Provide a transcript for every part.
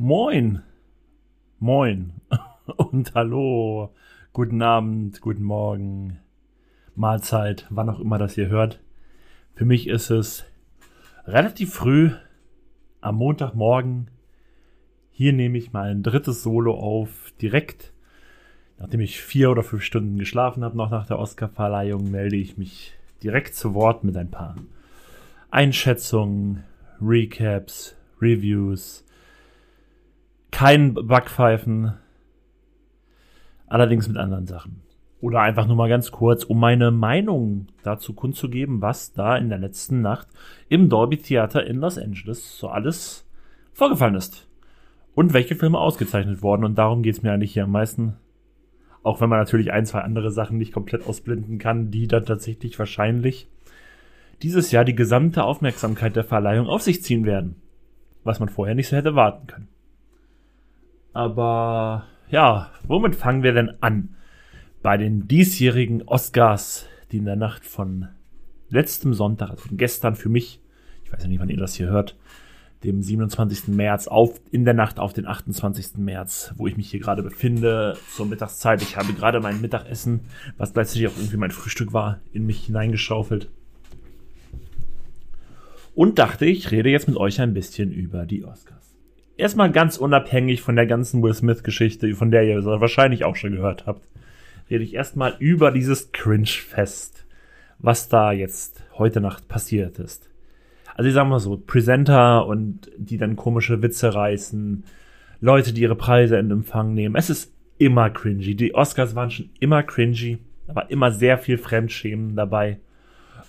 Moin. Moin. Und hallo. Guten Abend, guten Morgen. Mahlzeit, wann auch immer das ihr hört. Für mich ist es relativ früh am Montagmorgen. Hier nehme ich mein drittes Solo auf. Direkt, nachdem ich vier oder fünf Stunden geschlafen habe, noch nach der Oscarverleihung, melde ich mich direkt zu Wort mit ein paar Einschätzungen, Recaps, Reviews. Kein Backpfeifen. Allerdings mit anderen Sachen. Oder einfach nur mal ganz kurz, um meine Meinung dazu kundzugeben, was da in der letzten Nacht im Dolby Theater in Los Angeles so alles vorgefallen ist. Und welche Filme ausgezeichnet wurden. Und darum geht's mir eigentlich hier am meisten. Auch wenn man natürlich ein, zwei andere Sachen nicht komplett ausblenden kann, die dann tatsächlich wahrscheinlich dieses Jahr die gesamte Aufmerksamkeit der Verleihung auf sich ziehen werden. Was man vorher nicht so hätte warten können. Aber ja, womit fangen wir denn an? Bei den diesjährigen Oscars, die in der Nacht von letztem Sonntag, also von gestern für mich, ich weiß ja nicht, wann ihr das hier hört, dem 27. März auf, in der Nacht auf den 28. März, wo ich mich hier gerade befinde, zur Mittagszeit. Ich habe gerade mein Mittagessen, was gleichzeitig auch irgendwie mein Frühstück war, in mich hineingeschaufelt. Und dachte, ich rede jetzt mit euch ein bisschen über die Oscars erstmal ganz unabhängig von der ganzen Will Smith-Geschichte, von der ihr wahrscheinlich auch schon gehört habt, rede ich erstmal über dieses Cringe-Fest, was da jetzt heute Nacht passiert ist. Also ich sag mal so, Presenter und die dann komische Witze reißen, Leute, die ihre Preise in Empfang nehmen. Es ist immer cringy. Die Oscars waren schon immer cringy, aber immer sehr viel Fremdschämen dabei.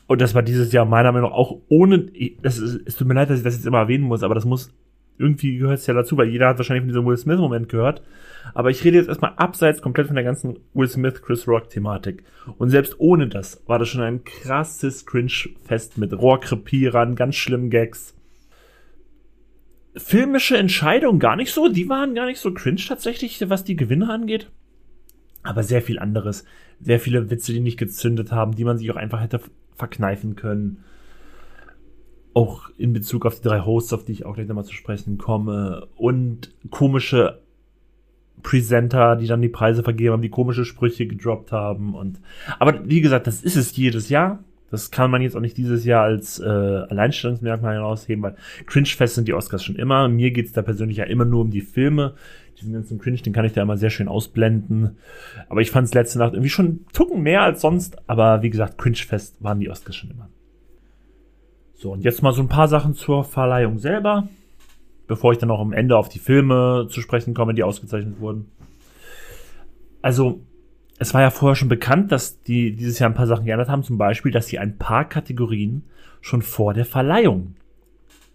Und das war dieses Jahr meiner Meinung nach auch ohne, es, ist, es tut mir leid, dass ich das jetzt immer erwähnen muss, aber das muss irgendwie gehört es ja dazu, weil jeder hat wahrscheinlich von diesem Will Smith-Moment gehört. Aber ich rede jetzt erstmal abseits komplett von der ganzen Will Smith, Chris Rock-Thematik. Und selbst ohne das war das schon ein krasses Cringe-Fest mit Rohrkrepierern, ganz schlimmen Gags. Filmische Entscheidungen gar nicht so, die waren gar nicht so cringe tatsächlich, was die Gewinne angeht. Aber sehr viel anderes. Sehr viele Witze, die nicht gezündet haben, die man sich auch einfach hätte verkneifen können auch in Bezug auf die drei Hosts, auf die ich auch gleich nochmal zu sprechen komme, und komische Presenter, die dann die Preise vergeben haben, die komische Sprüche gedroppt haben und aber wie gesagt, das ist es jedes Jahr. Das kann man jetzt auch nicht dieses Jahr als äh, Alleinstellungsmerkmal herausheben, weil Cringe-Fest sind die Oscars schon immer. Mir geht's da persönlich ja immer nur um die Filme. Diesen ganzen Cringe, den kann ich da immer sehr schön ausblenden. Aber ich fand's letzte Nacht irgendwie schon Tucken mehr als sonst. Aber wie gesagt, Cringe-Fest waren die Oscars schon immer. So, und jetzt mal so ein paar Sachen zur Verleihung selber, bevor ich dann auch am Ende auf die Filme zu sprechen komme, die ausgezeichnet wurden. Also, es war ja vorher schon bekannt, dass die dieses Jahr ein paar Sachen geändert haben, zum Beispiel, dass sie ein paar Kategorien schon vor der Verleihung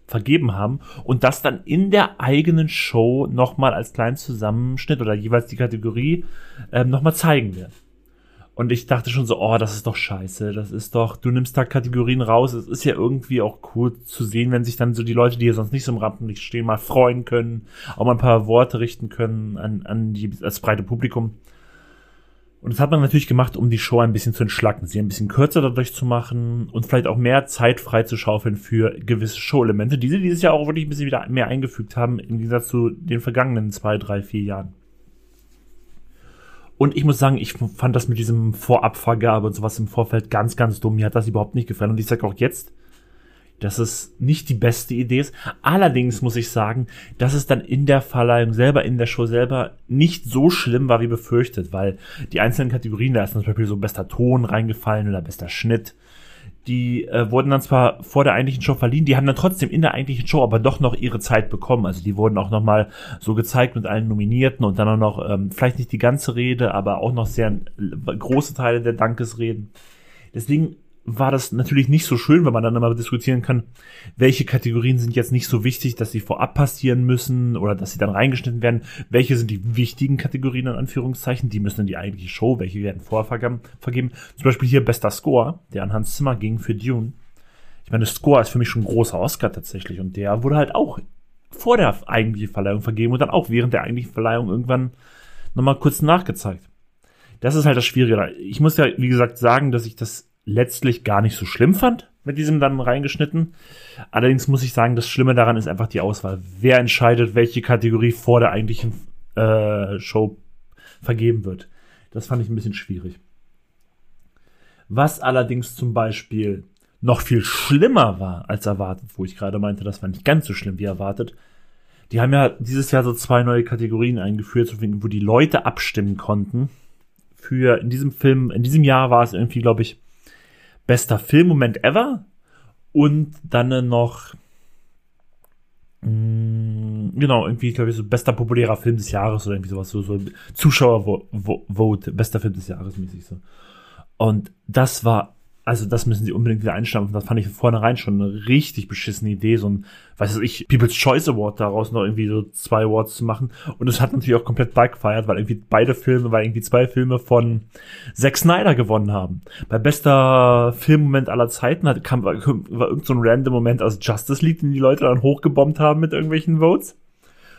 vergeben haben und das dann in der eigenen Show nochmal als kleinen Zusammenschnitt oder jeweils die Kategorie ähm, nochmal zeigen werden. Und ich dachte schon so, oh, das ist doch scheiße. Das ist doch, du nimmst da Kategorien raus. Es ist ja irgendwie auch cool zu sehen, wenn sich dann so die Leute, die hier sonst nicht so im Rampenlicht stehen, mal freuen können, auch mal ein paar Worte richten können an, an die, das breite Publikum. Und das hat man natürlich gemacht, um die Show ein bisschen zu entschlacken, sie ein bisschen kürzer dadurch zu machen und vielleicht auch mehr Zeit frei zu schaufeln für gewisse Show-Elemente, die sie dieses Jahr auch wirklich ein bisschen wieder mehr eingefügt haben, im Gegensatz zu den vergangenen zwei, drei, vier Jahren. Und ich muss sagen, ich fand das mit diesem Vorabvergabe und sowas im Vorfeld ganz, ganz dumm. Mir hat das überhaupt nicht gefallen. Und ich sage auch jetzt, dass es nicht die beste Idee ist. Allerdings muss ich sagen, dass es dann in der Verleihung selber, in der Show selber nicht so schlimm war wie befürchtet, weil die einzelnen Kategorien, da ist zum Beispiel so bester Ton reingefallen oder bester Schnitt die äh, wurden dann zwar vor der eigentlichen Show verliehen, die haben dann trotzdem in der eigentlichen Show aber doch noch ihre Zeit bekommen. Also die wurden auch nochmal so gezeigt mit allen Nominierten und dann auch noch, ähm, vielleicht nicht die ganze Rede, aber auch noch sehr äh, große Teile der Dankesreden. Deswegen war das natürlich nicht so schön, wenn man dann immer diskutieren kann, welche Kategorien sind jetzt nicht so wichtig, dass sie vorab passieren müssen oder dass sie dann reingeschnitten werden. Welche sind die wichtigen Kategorien in Anführungszeichen? Die müssen in die eigentliche Show, welche werden vorher vergeben. Zum Beispiel hier bester Score, der an Hans Zimmer ging für Dune. Ich meine, Score ist für mich schon ein großer Oscar tatsächlich und der wurde halt auch vor der eigentlichen Verleihung vergeben und dann auch während der eigentlichen Verleihung irgendwann nochmal kurz nachgezeigt. Das ist halt das Schwierige. Ich muss ja, wie gesagt, sagen, dass ich das letztlich gar nicht so schlimm fand, mit diesem dann reingeschnitten. Allerdings muss ich sagen, das Schlimme daran ist einfach die Auswahl. Wer entscheidet, welche Kategorie vor der eigentlichen äh, Show vergeben wird. Das fand ich ein bisschen schwierig. Was allerdings zum Beispiel noch viel schlimmer war als erwartet, wo ich gerade meinte, das war nicht ganz so schlimm wie erwartet. Die haben ja dieses Jahr so zwei neue Kategorien eingeführt, wo die Leute abstimmen konnten. Für in diesem Film, in diesem Jahr war es irgendwie, glaube ich, bester Filmmoment ever. Und dann noch mm, genau irgendwie glaube ich so bester populärer Film des Jahres oder irgendwie sowas so so Zuschauervote bester Film des Jahres mäßig so. Und das war also das müssen sie unbedingt wieder einstampfen. Das fand ich vornherein schon eine richtig beschissene Idee, so ein, weiß ich, People's Choice Award daraus noch irgendwie so zwei Awards zu machen. Und es hat natürlich auch komplett backfired, weil irgendwie beide Filme, weil irgendwie zwei Filme von Zack Snyder gewonnen haben. Bei bester Filmmoment aller Zeiten hat, kam, war, war irgend so ein random Moment aus Justice League, den die Leute dann hochgebombt haben mit irgendwelchen Votes.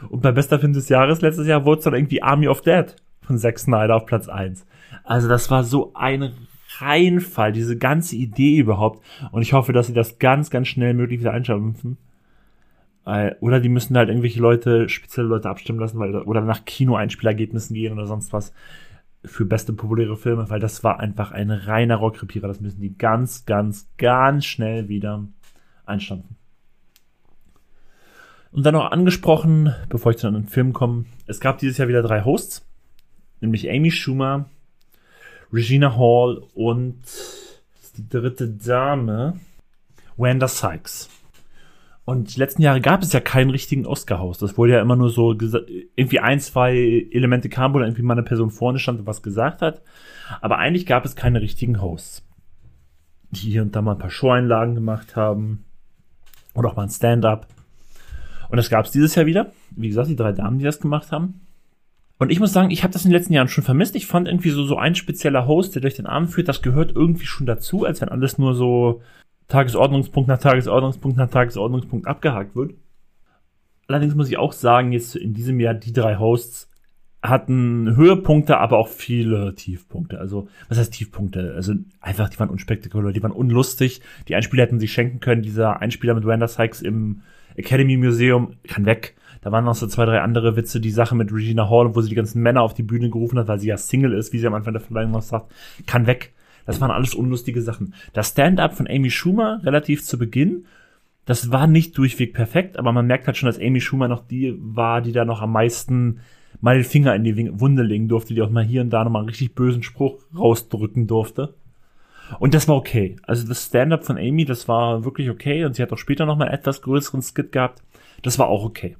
Und bei bester Film des Jahres letztes Jahr wurde es dann irgendwie Army of Dead von Zack Snyder auf Platz eins. Also das war so ein Reinfall, diese ganze Idee überhaupt. Und ich hoffe, dass sie das ganz, ganz schnell möglich wieder einschampfen. Oder die müssen halt irgendwelche Leute, spezielle Leute abstimmen lassen, weil, oder nach Kino-Einspielergebnissen gehen oder sonst was für beste populäre Filme, weil das war einfach ein reiner Rockrepierer. Das müssen die ganz, ganz, ganz schnell wieder einstampfen. Und dann noch angesprochen, bevor ich zu einem Film komme, es gab dieses Jahr wieder drei Hosts, nämlich Amy Schumer, Regina Hall und die dritte Dame, Wanda Sykes. Und die letzten Jahre gab es ja keinen richtigen Oscar-Host. Das wurde ja immer nur so irgendwie ein, zwei Elemente kam, wo irgendwie mal eine Person vorne stand und was gesagt hat. Aber eigentlich gab es keine richtigen Hosts. Die hier und da mal ein paar Show-Einlagen gemacht haben. Oder auch mal ein Stand-up. Und das gab es dieses Jahr wieder. Wie gesagt, die drei Damen, die das gemacht haben. Und ich muss sagen, ich habe das in den letzten Jahren schon vermisst. Ich fand irgendwie so, so ein spezieller Host, der durch den Abend führt, das gehört irgendwie schon dazu, als wenn alles nur so Tagesordnungspunkt nach Tagesordnungspunkt nach Tagesordnungspunkt abgehakt wird. Allerdings muss ich auch sagen, jetzt in diesem Jahr die drei Hosts hatten Höhepunkte, aber auch viele Tiefpunkte. Also, was heißt Tiefpunkte? Also, einfach, die waren unspektakulär, die waren unlustig. Die Einspieler hätten sich schenken können. Dieser Einspieler mit Wanda Sykes im Academy Museum kann weg. Da waren noch so zwei, drei andere Witze. Die Sache mit Regina Hall, wo sie die ganzen Männer auf die Bühne gerufen hat, weil sie ja Single ist, wie sie am Anfang der Verleihung noch sagt, kann weg. Das waren alles unlustige Sachen. Das Stand-up von Amy Schumer relativ zu Beginn, das war nicht durchweg perfekt, aber man merkt halt schon, dass Amy Schumer noch die war, die da noch am meisten mal den Finger in die Wunde legen durfte, die auch mal hier und da nochmal einen richtig bösen Spruch rausdrücken durfte. Und das war okay. Also das Stand-up von Amy, das war wirklich okay und sie hat auch später nochmal etwas größeren Skit gehabt. Das war auch okay.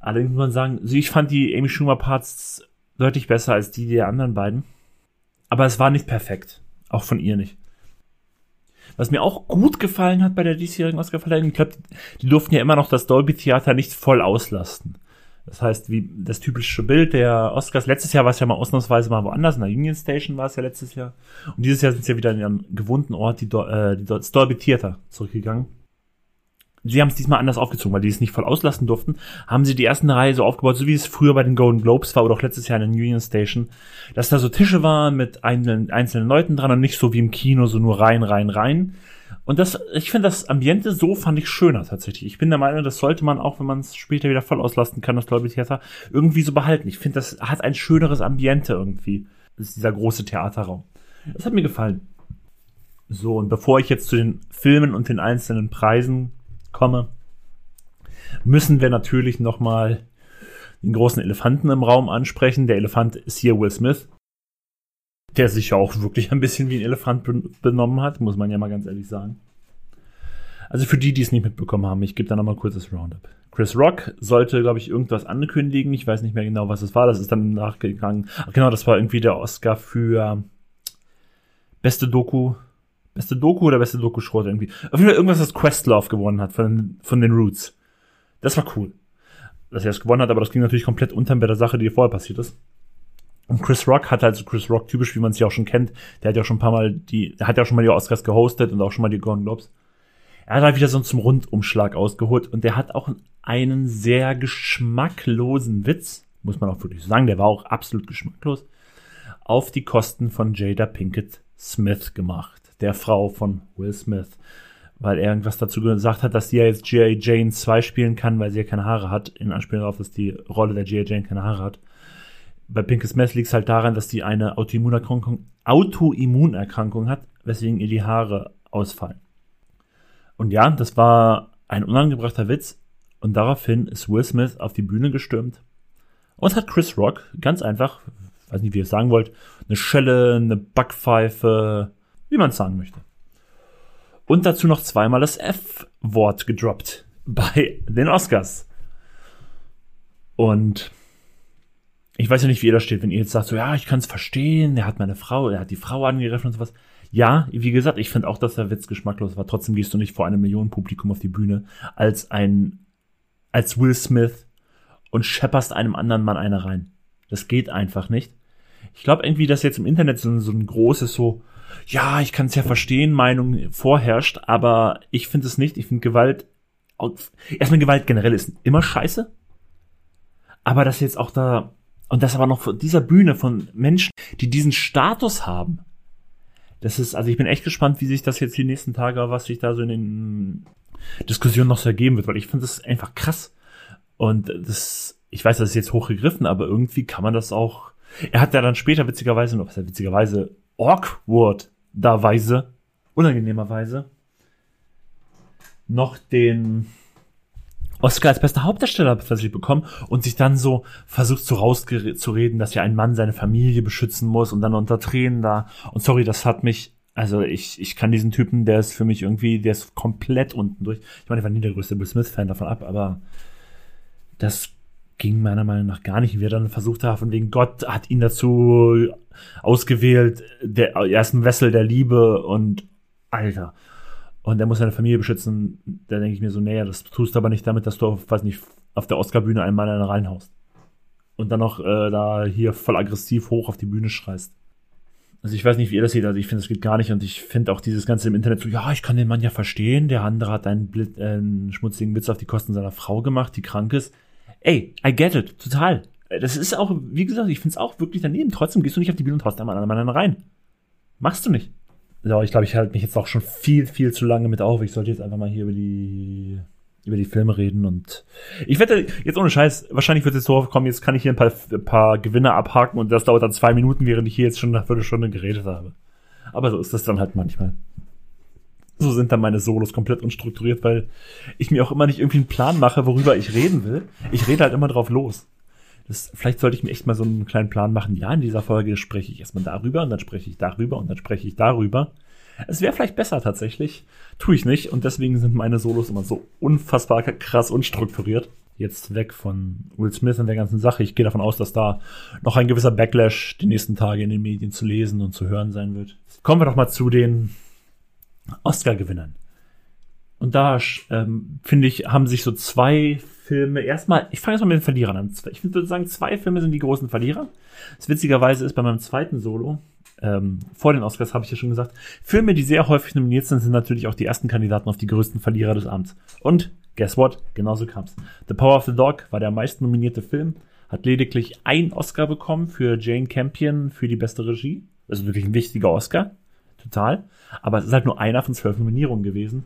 Allerdings muss man sagen, also ich fand die Amy Schumer Parts deutlich besser als die der anderen beiden. Aber es war nicht perfekt. Auch von ihr nicht. Was mir auch gut gefallen hat bei der diesjährigen Oscarverleihung, ich glaube, die durften ja immer noch das Dolby Theater nicht voll auslasten. Das heißt, wie das typische Bild der Oscars. Letztes Jahr war es ja mal ausnahmsweise mal woanders. In der Union Station war es ja letztes Jahr. Und dieses Jahr sind sie ja wieder in ihren gewohnten Ort, die, äh, die das Dolby Theater, zurückgegangen sie haben es diesmal anders aufgezogen, weil die es nicht voll auslassen durften, haben sie die ersten Reihe so aufgebaut, so wie es früher bei den Golden Globes war oder auch letztes Jahr in der Union Station, dass da so Tische waren mit einzelnen, einzelnen Leuten dran und nicht so wie im Kino, so nur rein, rein, rein. Und das, ich finde das Ambiente so fand ich schöner tatsächlich. Ich bin der Meinung, das sollte man auch, wenn man es später wieder voll auslasten kann, das Dolby Theater, irgendwie so behalten. Ich finde, das hat ein schöneres Ambiente irgendwie. Das ist dieser große Theaterraum. Das hat mir gefallen. So, und bevor ich jetzt zu den Filmen und den einzelnen Preisen komme, müssen wir natürlich nochmal den großen Elefanten im Raum ansprechen. Der Elefant ist hier Will Smith, der sich ja auch wirklich ein bisschen wie ein Elefant benommen hat, muss man ja mal ganz ehrlich sagen. Also für die, die es nicht mitbekommen haben, ich gebe da nochmal kurz das Roundup. Chris Rock sollte, glaube ich, irgendwas ankündigen. Ich weiß nicht mehr genau, was es war. Das ist dann nachgegangen. Ach genau, das war irgendwie der Oscar für beste Doku Beste Doku oder beste Doku-Schrott irgendwie. Auf jeden Fall irgendwas, was Questlove gewonnen hat von, von den Roots. Das war cool. Dass er es gewonnen hat, aber das ging natürlich komplett unter bei der Sache, die vorher passiert ist. Und Chris Rock hat halt so Chris Rock typisch, wie man es ja auch schon kennt. Der hat ja schon ein paar Mal die, der hat ja auch schon mal die Oscars gehostet und auch schon mal die Golden Globes. Er hat halt wieder so zum Rundumschlag ausgeholt und der hat auch einen sehr geschmacklosen Witz, muss man auch wirklich sagen, der war auch absolut geschmacklos, auf die Kosten von Jada Pinkett Smith gemacht der Frau von Will Smith. weil er irgendwas dazu gesagt hat, dass sie ja jetzt G.I. Jane 2 spielen kann, weil sie ja keine Haare hat, in Anspielung darauf, dass die Rolle der G.I. Jane keine Haare hat. Bei Pinkest Mess liegt es halt daran, dass die eine Autoimmunerkrankung, Autoimmunerkrankung hat, weswegen ihr die Haare ausfallen. Und ja, das war ein unangebrachter Witz. Und daraufhin ist Will Smith auf die Bühne gestürmt und hat Chris Rock ganz einfach, weiß nicht, wie ihr es sagen wollt, eine Schelle, eine Backpfeife, wie man sagen möchte. Und dazu noch zweimal das F-Wort gedroppt bei den Oscars. Und ich weiß ja nicht, wie ihr da steht, wenn ihr jetzt sagt, so, ja, ich kann es verstehen, er hat meine Frau, er hat die Frau angegriffen und sowas. Ja, wie gesagt, ich finde auch, dass der Witz geschmacklos war. Trotzdem gehst du nicht vor einem Millionen Publikum auf die Bühne als ein, als Will Smith und schepperst einem anderen Mann eine rein. Das geht einfach nicht. Ich glaube irgendwie, dass jetzt im Internet so, so ein großes so, ja, ich kann es ja verstehen, Meinung vorherrscht, aber ich finde es nicht. Ich finde Gewalt, erstmal Gewalt generell ist immer scheiße. Aber das jetzt auch da, und das aber noch von dieser Bühne von Menschen, die diesen Status haben. Das ist, also ich bin echt gespannt, wie sich das jetzt die nächsten Tage, was sich da so in den Diskussionen noch so ergeben wird, weil ich finde das einfach krass. Und das, ich weiß, das ist jetzt hochgegriffen, aber irgendwie kann man das auch. Er hat ja dann später witzigerweise, noch er witzigerweise, awkward da Weise, unangenehmerweise, noch den Oscar als bester Hauptdarsteller plötzlich bekommen und sich dann so versucht so rauszureden, dass ja ein Mann seine Familie beschützen muss und dann unter Tränen da. Und sorry, das hat mich, also ich, ich kann diesen Typen, der ist für mich irgendwie, der ist komplett unten durch. Ich meine, ich war nie der größte Will Smith-Fan davon ab, aber das ging meiner Meinung nach gar nicht. Wie er dann versucht hat, von wegen Gott hat ihn dazu ausgewählt, der ersten Wessel der Liebe und Alter. Und er muss seine Familie beschützen. Da denke ich mir so, naja, das tust du aber nicht damit, dass du auf, weiß nicht, auf der Oscar-Bühne einen Mann reinhaust. Und dann noch äh, da hier voll aggressiv hoch auf die Bühne schreist. Also ich weiß nicht, wie ihr das seht, also ich finde, das geht gar nicht und ich finde auch dieses Ganze im Internet so, ja, ich kann den Mann ja verstehen, der andere hat einen, Blit, äh, einen schmutzigen Witz auf die Kosten seiner Frau gemacht, die krank ist ey, I get it, total. Das ist auch, wie gesagt, ich finde es auch wirklich daneben. Trotzdem gehst du nicht auf die Bühne und haust einmal an anderen rein. Machst du nicht. So, ich glaube, ich halte mich jetzt auch schon viel, viel zu lange mit auf. Ich sollte jetzt einfach mal hier über die über die Filme reden und ich wette, jetzt ohne Scheiß, wahrscheinlich wird es so kommen, jetzt kann ich hier ein paar, ein paar Gewinne abhaken und das dauert dann zwei Minuten, während ich hier jetzt schon eine Viertelstunde geredet habe. Aber so ist das dann halt manchmal so sind dann meine Solos komplett unstrukturiert, weil ich mir auch immer nicht irgendwie einen Plan mache, worüber ich reden will. Ich rede halt immer drauf los. Das, vielleicht sollte ich mir echt mal so einen kleinen Plan machen. Ja, in dieser Folge spreche ich erstmal darüber und dann spreche ich darüber und dann spreche ich darüber. Es wäre vielleicht besser tatsächlich. Tue ich nicht und deswegen sind meine Solos immer so unfassbar krass unstrukturiert. Jetzt weg von Will Smith und der ganzen Sache. Ich gehe davon aus, dass da noch ein gewisser Backlash die nächsten Tage in den Medien zu lesen und zu hören sein wird. Kommen wir doch mal zu den Oscar-Gewinnern. Und da, ähm, finde ich, haben sich so zwei Filme, erstmal, ich fange jetzt mal mit den Verlierern an. Ich würde sagen, zwei Filme sind die großen Verlierer. Das witzigerweise ist bei meinem zweiten Solo, ähm, vor den Oscars habe ich ja schon gesagt, Filme, die sehr häufig nominiert sind, sind natürlich auch die ersten Kandidaten auf die größten Verlierer des Abends. Und, guess what? Genauso kam's. The Power of the Dog war der meist nominierte Film, hat lediglich ein Oscar bekommen für Jane Campion für die beste Regie. Ist wirklich ein wichtiger Oscar. Total. Aber es ist halt nur einer von zwölf Nominierungen gewesen.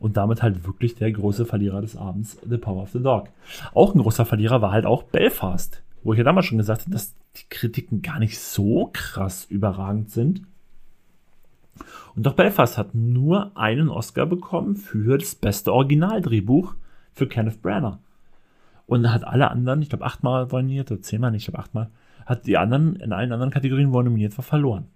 Und damit halt wirklich der große Verlierer des Abends, The Power of the Dog. Auch ein großer Verlierer war halt auch Belfast, wo ich ja damals schon gesagt habe, dass die Kritiken gar nicht so krass überragend sind. Und doch Belfast hat nur einen Oscar bekommen für das beste Originaldrehbuch für Kenneth Branagh. Und hat alle anderen, ich glaube achtmal nominiert oder zehnmal, nicht, ich glaube achtmal, hat die anderen in allen anderen Kategorien, wo er nominiert war, verloren.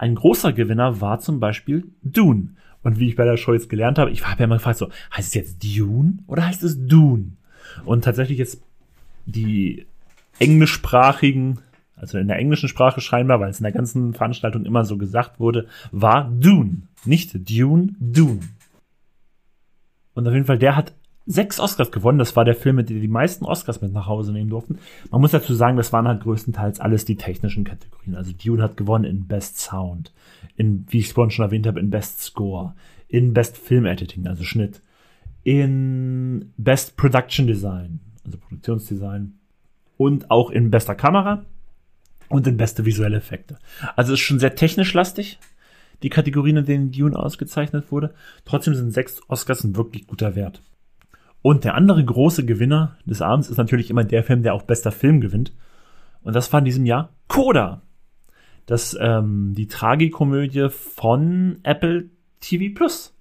Ein großer Gewinner war zum Beispiel Dune. Und wie ich bei der Show jetzt gelernt habe, ich habe ja mal gefragt, so, heißt es jetzt Dune oder heißt es Dune? Und tatsächlich jetzt die englischsprachigen, also in der englischen Sprache scheinbar, weil es in der ganzen Veranstaltung immer so gesagt wurde, war Dune. Nicht Dune, Dune. Und auf jeden Fall, der hat sechs Oscars gewonnen. Das war der Film, mit dem die meisten Oscars mit nach Hause nehmen durften. Man muss dazu sagen, das waren halt größtenteils alles die technischen Kategorien. Also Dune hat gewonnen in Best Sound, in, wie ich es vorhin schon erwähnt habe, in Best Score, in Best Film Editing, also Schnitt, in Best Production Design, also Produktionsdesign und auch in bester Kamera und in beste visuelle Effekte. Also ist schon sehr technisch lastig. die Kategorien, in denen Dune ausgezeichnet wurde. Trotzdem sind sechs Oscars ein wirklich guter Wert. Und der andere große Gewinner des Abends ist natürlich immer der Film, der auch bester Film gewinnt. Und das war in diesem Jahr Coda. Das, ähm, die Tragikomödie von Apple TV Plus.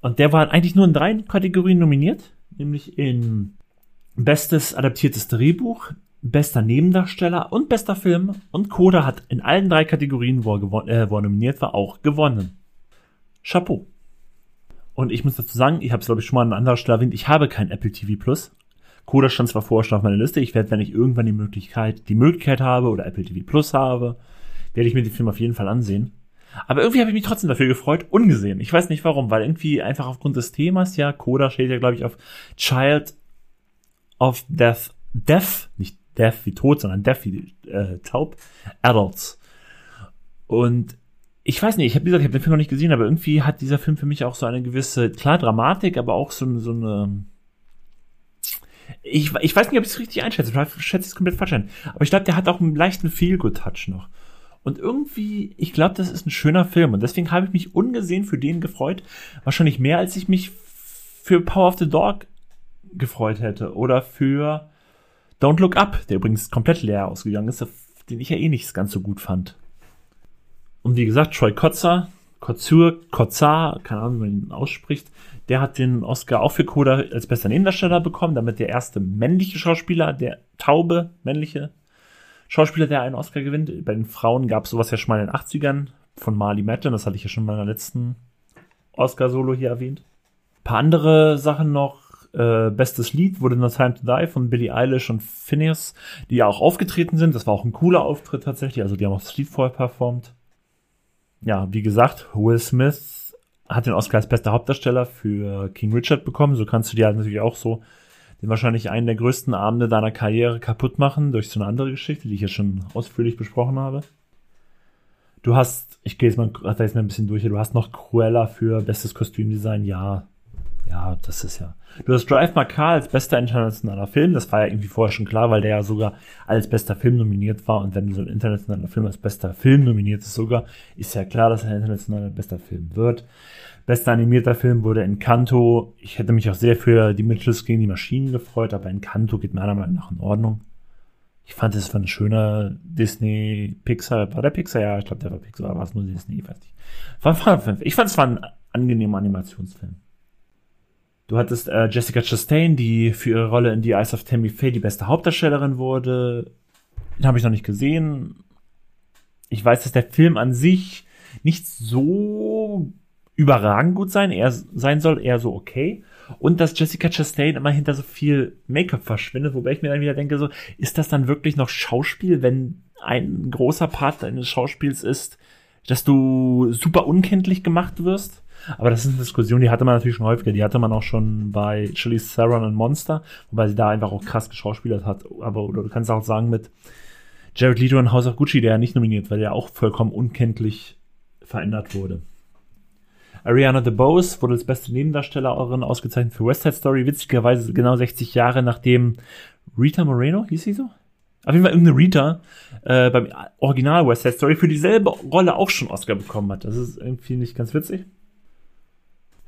Und der war eigentlich nur in drei Kategorien nominiert, nämlich in Bestes adaptiertes Drehbuch, bester Nebendarsteller und bester Film. Und Coda hat in allen drei Kategorien, wo er, äh, wo er nominiert war, auch gewonnen. Chapeau. Und ich muss dazu sagen, ich habe es glaube ich schon mal an anderer Stelle erwähnt, ich habe kein Apple TV Plus. Coda stand zwar vorher schon auf meiner Liste, ich werde, wenn ich irgendwann die Möglichkeit, die Möglichkeit habe oder Apple TV Plus habe, werde ich mir den Film auf jeden Fall ansehen. Aber irgendwie habe ich mich trotzdem dafür gefreut, ungesehen. Ich weiß nicht warum, weil irgendwie einfach aufgrund des Themas, ja, Coda steht ja, glaube ich, auf Child of Death, Death, nicht Death wie tot, sondern Death wie äh, taub, Adults. Und ich weiß nicht, ich habe gesagt, ich habe den Film noch nicht gesehen, aber irgendwie hat dieser Film für mich auch so eine gewisse, klar, Dramatik, aber auch so, so eine. Ich, ich weiß nicht, ob ich es richtig einschätze. Ich schätze es komplett falsch ein. Aber ich glaube, der hat auch einen leichten Feel-Good-Touch noch. Und irgendwie, ich glaube, das ist ein schöner Film. Und deswegen habe ich mich ungesehen für den gefreut. Wahrscheinlich mehr, als ich mich für Power of the Dog gefreut hätte. Oder für Don't Look Up, der übrigens komplett leer ausgegangen ist, den ich ja eh nicht ganz so gut fand. Und wie gesagt, Troy Kotzer, Kotzur, Kotzar, keine Ahnung, wie man ihn ausspricht, der hat den Oscar auch für Coda als bester Nebendarsteller bekommen, damit der erste männliche Schauspieler, der taube männliche Schauspieler, der einen Oscar gewinnt. Bei den Frauen gab es sowas ja schon mal in den 80ern von Marley Matlin, das hatte ich ja schon in der letzten Oscar-Solo hier erwähnt. Ein paar andere Sachen noch, äh, bestes Lied wurde No Time to Die von Billie Eilish und Phineas, die ja auch aufgetreten sind. Das war auch ein cooler Auftritt tatsächlich. Also die haben auch das Lied vorher performt. Ja, wie gesagt, Will Smith hat den Oscar als bester Hauptdarsteller für King Richard bekommen. So kannst du dir halt natürlich auch so den wahrscheinlich einen der größten Abende deiner Karriere kaputt machen durch so eine andere Geschichte, die ich ja schon ausführlich besprochen habe. Du hast, ich gehe jetzt mal, da jetzt mal ein bisschen durch, du hast noch Cruella für bestes Kostümdesign, ja, ja, das ist ja. Du hast Drive My Car als bester internationaler Film. Das war ja irgendwie vorher schon klar, weil der ja sogar als bester Film nominiert war. Und wenn so ein internationaler Film als bester Film nominiert ist sogar, ist ja klar, dass er internationaler bester Film wird. Bester animierter Film wurde Encanto. Ich hätte mich auch sehr für die Mitchells gegen die Maschinen gefreut, aber Encanto geht meiner Meinung nach in Ordnung. Ich fand es war ein schöner Disney Pixar. War der Pixar? Ja, ich glaube, der war Pixar. War es nur Disney? Ich weiß nicht. Ich fand es war ein angenehmer Animationsfilm. Du hattest äh, Jessica Chastain, die für ihre Rolle in The Eyes of Tammy Faye die beste Hauptdarstellerin wurde. Den habe ich noch nicht gesehen. Ich weiß, dass der Film an sich nicht so überragend gut sein, eher, sein soll, eher so okay. Und dass Jessica Chastain immer hinter so viel Make-up verschwindet, wobei ich mir dann wieder denke, so, ist das dann wirklich noch Schauspiel, wenn ein großer Part deines Schauspiels ist, dass du super unkenntlich gemacht wirst? Aber das ist eine Diskussion, die hatte man natürlich schon häufiger. Die hatte man auch schon bei Chili Theron und Monster, wobei sie da einfach auch krass geschauspielert hat. Aber oder du kannst auch sagen mit Jared Leto und House of Gucci, der ja nicht nominiert, weil der auch vollkommen unkenntlich verändert wurde. Ariana DeBose wurde als beste Nebendarstellerin ausgezeichnet für West Side Story, witzigerweise genau 60 Jahre nachdem Rita Moreno, hieß sie so? Auf jeden Fall irgendeine Rita äh, beim Original West Side Story für dieselbe Rolle auch schon Oscar bekommen hat. Das ist irgendwie nicht ganz witzig.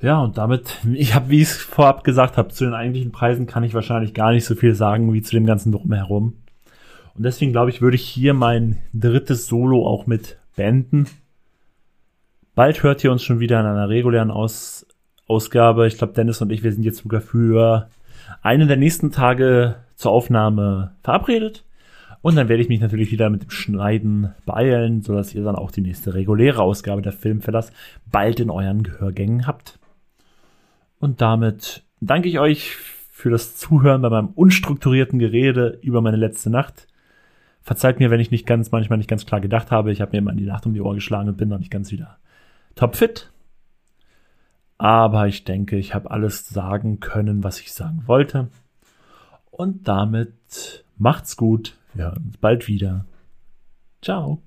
Ja, und damit, ich habe, wie ich es vorab gesagt habe, zu den eigentlichen Preisen kann ich wahrscheinlich gar nicht so viel sagen wie zu dem ganzen Drumherum. Und deswegen glaube ich, würde ich hier mein drittes Solo auch mit beenden. Bald hört ihr uns schon wieder in einer regulären Aus Ausgabe. Ich glaube, Dennis und ich, wir sind jetzt sogar für einen der nächsten Tage zur Aufnahme verabredet. Und dann werde ich mich natürlich wieder mit dem Schneiden beeilen, sodass ihr dann auch die nächste reguläre Ausgabe der Filmfellers bald in euren Gehörgängen habt. Und damit danke ich euch für das Zuhören bei meinem unstrukturierten Gerede über meine letzte Nacht. Verzeiht mir, wenn ich nicht ganz, manchmal nicht ganz klar gedacht habe. Ich habe mir immer die Nacht um die Ohr geschlagen und bin noch nicht ganz wieder topfit. Aber ich denke, ich habe alles sagen können, was ich sagen wollte. Und damit macht's gut. Wir hören uns bald wieder. Ciao.